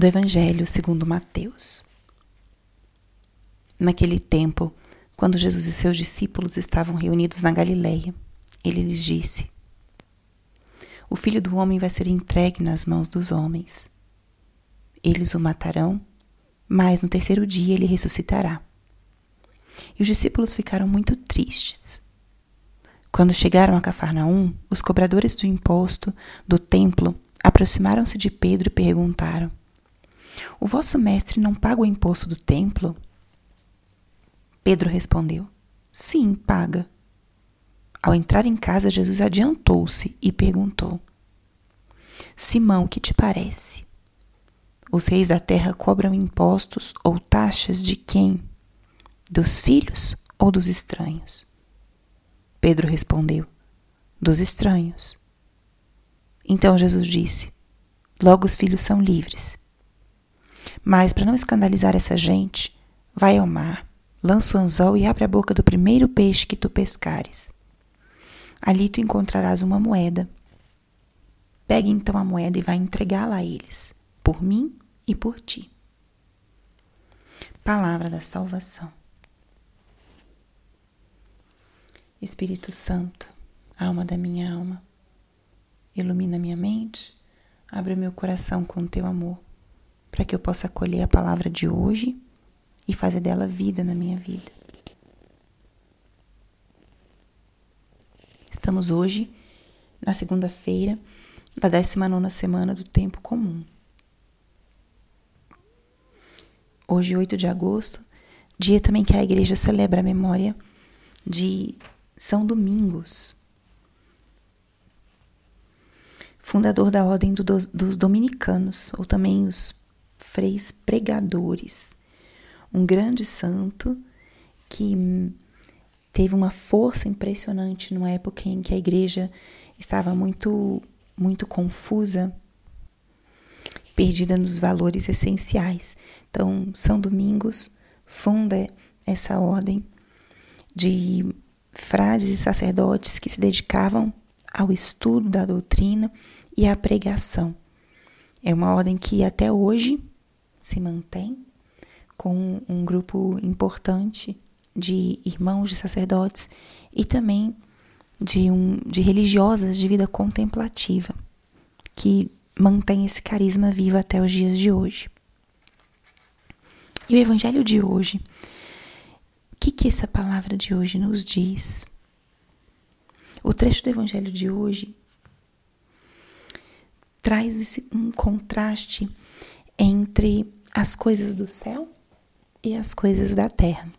do Evangelho segundo Mateus. Naquele tempo, quando Jesus e seus discípulos estavam reunidos na Galileia, ele lhes disse: O filho do homem vai ser entregue nas mãos dos homens. Eles o matarão, mas no terceiro dia ele ressuscitará. E os discípulos ficaram muito tristes. Quando chegaram a Cafarnaum, os cobradores do imposto do templo aproximaram-se de Pedro e perguntaram: O vosso mestre não paga o imposto do templo? Pedro respondeu: Sim, paga. Ao entrar em casa, Jesus adiantou-se e perguntou: Simão, que te parece? Os reis da terra cobram impostos ou taxas de quem? Dos filhos ou dos estranhos? Pedro respondeu: Dos estranhos. Então Jesus disse: Logo os filhos são livres. Mas para não escandalizar essa gente, vai ao mar, lança o anzol e abre a boca do primeiro peixe que tu pescares. Ali tu encontrarás uma moeda. Pegue então a moeda e vai entregá-la a eles, por mim e por ti. Palavra da salvação. Espírito Santo, alma da minha alma, ilumina minha mente, abre meu coração com o teu amor, para que eu possa acolher a palavra de hoje e fazer dela vida na minha vida. Estamos hoje na segunda-feira da 19 semana do tempo comum. Hoje, 8 de agosto, dia também que a igreja celebra a memória de São Domingos, fundador da Ordem do, dos Dominicanos, ou também os freis pregadores, um grande santo que teve uma força impressionante numa época em que a igreja estava muito muito confusa, perdida nos valores essenciais. Então, São Domingos funda essa ordem de frades e sacerdotes que se dedicavam ao estudo da doutrina e à pregação. É uma ordem que até hoje se mantém com um grupo importante de irmãos de sacerdotes e também de, um, de religiosas de vida contemplativa, que mantém esse carisma vivo até os dias de hoje. E o evangelho de hoje, o que, que essa palavra de hoje nos diz? O trecho do evangelho de hoje traz esse, um contraste entre as coisas do céu e as coisas da terra.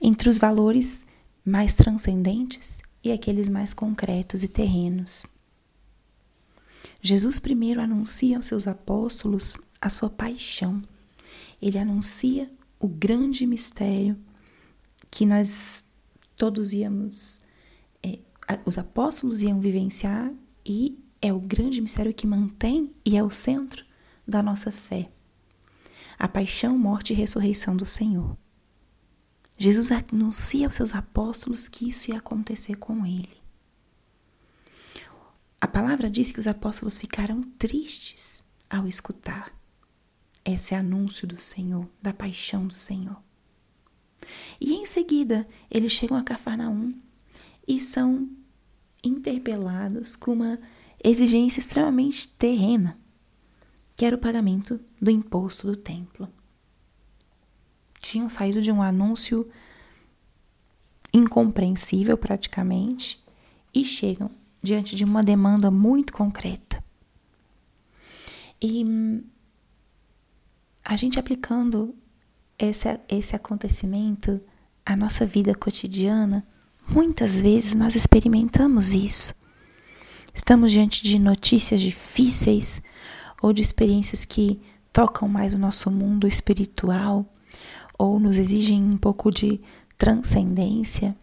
Entre os valores mais transcendentes e aqueles mais concretos e terrenos. Jesus primeiro anuncia aos seus apóstolos a sua paixão. Ele anuncia o grande mistério que nós todos íamos, é, os apóstolos iam vivenciar e é o grande mistério que mantém e é o centro da nossa fé. A paixão, morte e ressurreição do Senhor. Jesus anuncia aos seus apóstolos que isso ia acontecer com ele. A palavra diz que os apóstolos ficaram tristes ao escutar esse anúncio do Senhor, da paixão do Senhor. E em seguida, eles chegam a Cafarnaum e são interpelados com uma exigência extremamente terrena, que era o pagamento do imposto do templo tinham saído de um anúncio incompreensível praticamente e chegam diante de uma demanda muito concreta. E a gente aplicando esse, esse acontecimento à nossa vida cotidiana, muitas vezes nós experimentamos isso. Estamos diante de notícias difíceis ou de experiências que tocam mais o nosso mundo espiritual ou nos exigem um pouco de transcendência.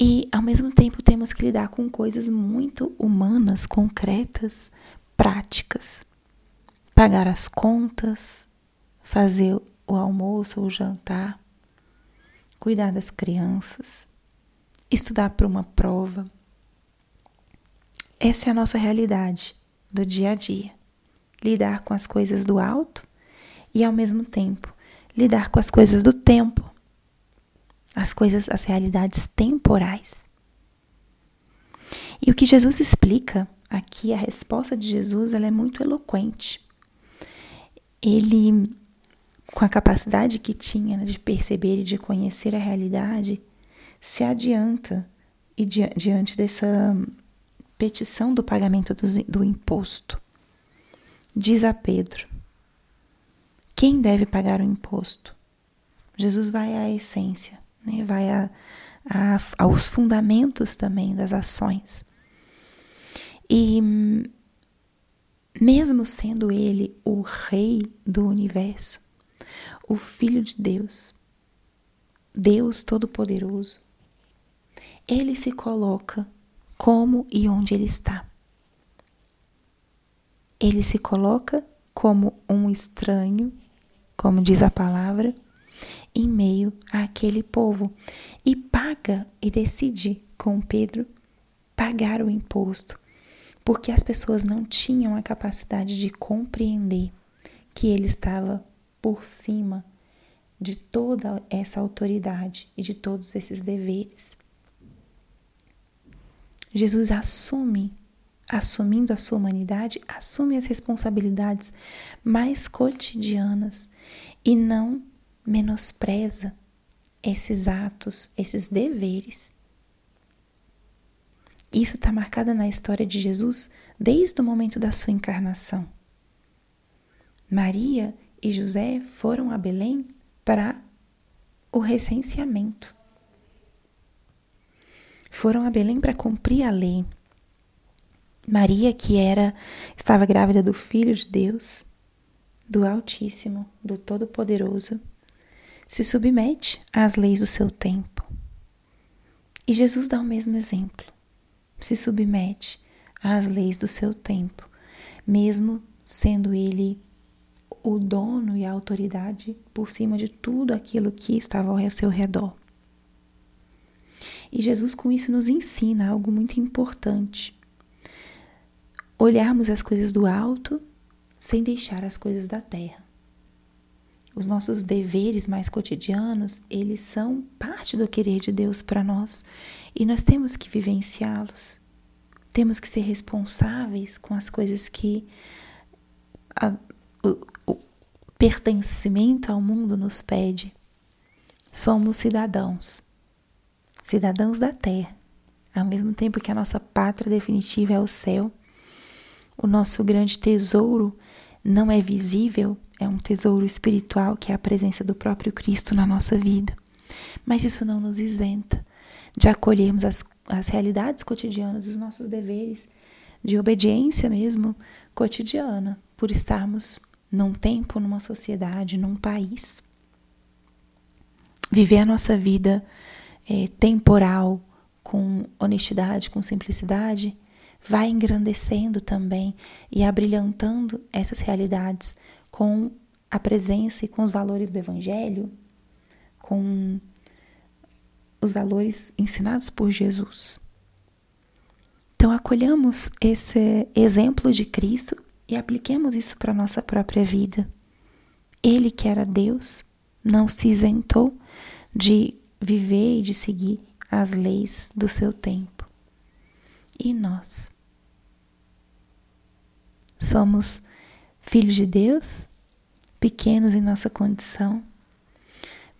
E ao mesmo tempo temos que lidar com coisas muito humanas, concretas, práticas. Pagar as contas, fazer o almoço ou o jantar, cuidar das crianças, estudar para uma prova. Essa é a nossa realidade do dia a dia. lidar com as coisas do alto e, ao mesmo tempo, lidar com as coisas do tempo, as coisas, as realidades temporais. E o que Jesus explica aqui, a resposta de Jesus, ela é muito eloquente. Ele, com a capacidade que tinha de perceber e de conhecer a realidade, se adianta e diante dessa petição do pagamento do, do imposto. Diz a Pedro: quem deve pagar o imposto? Jesus vai à essência, né? vai a, a, aos fundamentos também das ações. E mesmo sendo ele o rei do universo, o filho de Deus, Deus todo-poderoso, ele se coloca como e onde ele está. Ele se coloca como um estranho, como diz a palavra, em meio àquele povo e paga e decide com Pedro pagar o imposto, porque as pessoas não tinham a capacidade de compreender que ele estava por cima de toda essa autoridade e de todos esses deveres. Jesus assume, assumindo a sua humanidade, assume as responsabilidades mais cotidianas e não menospreza esses atos, esses deveres. Isso está marcado na história de Jesus desde o momento da sua encarnação. Maria e José foram a Belém para o recenseamento. Foram a Belém para cumprir a lei. Maria, que era estava grávida do filho de Deus, do Altíssimo, do Todo-Poderoso, se submete às leis do seu tempo. E Jesus dá o mesmo exemplo. Se submete às leis do seu tempo, mesmo sendo ele o dono e a autoridade por cima de tudo aquilo que estava ao seu redor. E Jesus com isso nos ensina algo muito importante. Olharmos as coisas do alto sem deixar as coisas da terra. Os nossos deveres mais cotidianos, eles são parte do querer de Deus para nós e nós temos que vivenciá-los. Temos que ser responsáveis com as coisas que a, o, o pertencimento ao mundo nos pede. Somos cidadãos cidadãos da terra. Ao mesmo tempo que a nossa pátria definitiva é o céu, o nosso grande tesouro não é visível, é um tesouro espiritual que é a presença do próprio Cristo na nossa vida. Mas isso não nos isenta de acolhermos as, as realidades cotidianas, os nossos deveres de obediência mesmo cotidiana, por estarmos num tempo, numa sociedade, num país. Viver a nossa vida é, temporal, com honestidade, com simplicidade, vai engrandecendo também e abrilhantando essas realidades com a presença e com os valores do Evangelho, com os valores ensinados por Jesus. Então, acolhamos esse exemplo de Cristo e apliquemos isso para a nossa própria vida. Ele, que era Deus, não se isentou de viver e de seguir as leis do seu tempo. E nós? Somos filhos de Deus, pequenos em nossa condição,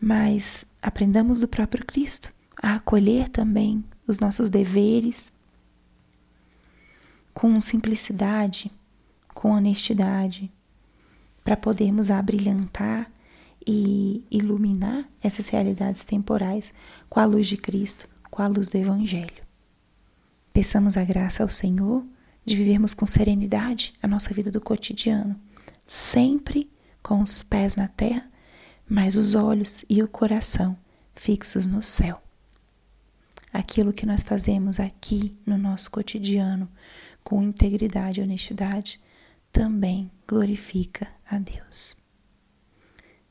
mas aprendamos do próprio Cristo a acolher também os nossos deveres com simplicidade, com honestidade, para podermos abrilhantar e iluminar essas realidades temporais com a luz de Cristo, com a luz do Evangelho. Peçamos a graça ao Senhor de vivermos com serenidade a nossa vida do cotidiano, sempre com os pés na terra, mas os olhos e o coração fixos no céu. Aquilo que nós fazemos aqui no nosso cotidiano, com integridade e honestidade, também glorifica a Deus.